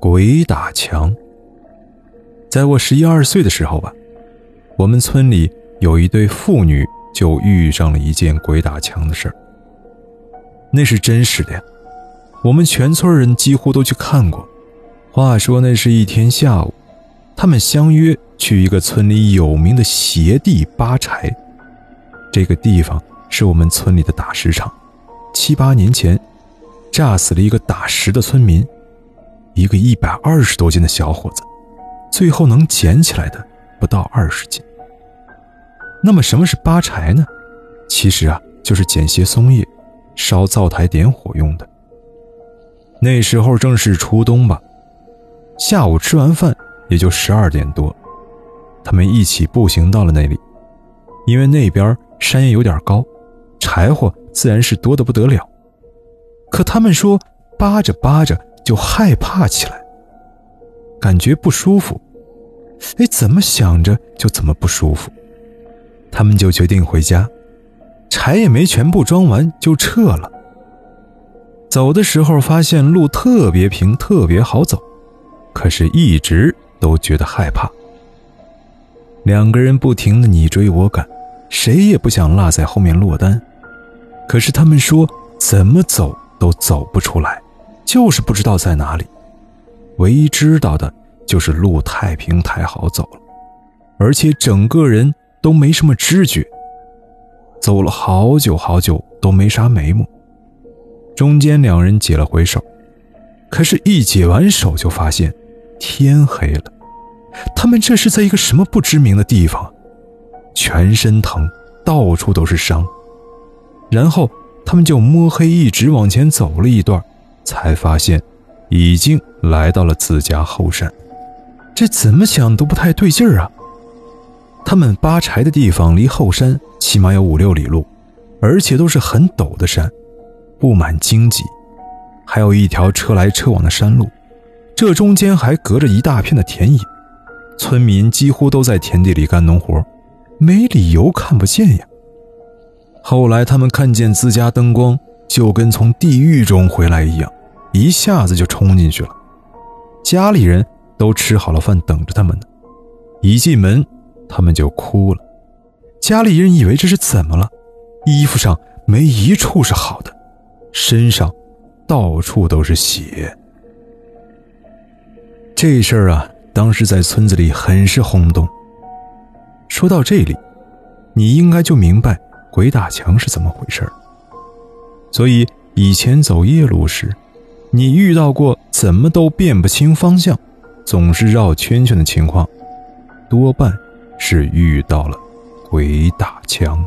鬼打墙。在我十一二岁的时候吧，我们村里有一对父女就遇上了一件鬼打墙的事儿。那是真实的呀，我们全村人几乎都去看过。话说那是一天下午，他们相约去一个村里有名的邪地扒柴。这个地方是我们村里的打石场，七八年前炸死了一个打石的村民，一个一百二十多斤的小伙子。最后能捡起来的不到二十斤。那么什么是扒柴呢？其实啊，就是捡些松叶，烧灶台点火用的。那时候正是初冬吧，下午吃完饭也就十二点多，他们一起步行到了那里。因为那边山也有点高，柴火自然是多得不得了。可他们说扒着扒着就害怕起来。感觉不舒服，哎，怎么想着就怎么不舒服。他们就决定回家，柴也没全部装完就撤了。走的时候发现路特别平，特别好走，可是一直都觉得害怕。两个人不停的你追我赶，谁也不想落在后面落单。可是他们说怎么走都走不出来，就是不知道在哪里。唯一知道的就是路太平太好走了，而且整个人都没什么知觉。走了好久好久都没啥眉目。中间两人解了回手，可是，一解完手就发现天黑了。他们这是在一个什么不知名的地方？全身疼，到处都是伤。然后他们就摸黑一直往前走了一段，才发现。已经来到了自家后山，这怎么想都不太对劲儿啊！他们扒柴的地方离后山起码有五六里路，而且都是很陡的山，布满荆棘，还有一条车来车往的山路，这中间还隔着一大片的田野，村民几乎都在田地里干农活，没理由看不见呀。后来他们看见自家灯光，就跟从地狱中回来一样。一下子就冲进去了，家里人都吃好了饭等着他们呢。一进门，他们就哭了。家里人以为这是怎么了，衣服上没一处是好的，身上到处都是血。这事儿啊，当时在村子里很是轰动。说到这里，你应该就明白鬼打墙是怎么回事所以以前走夜路时。你遇到过怎么都辨不清方向，总是绕圈圈的情况，多半是遇到了鬼打墙。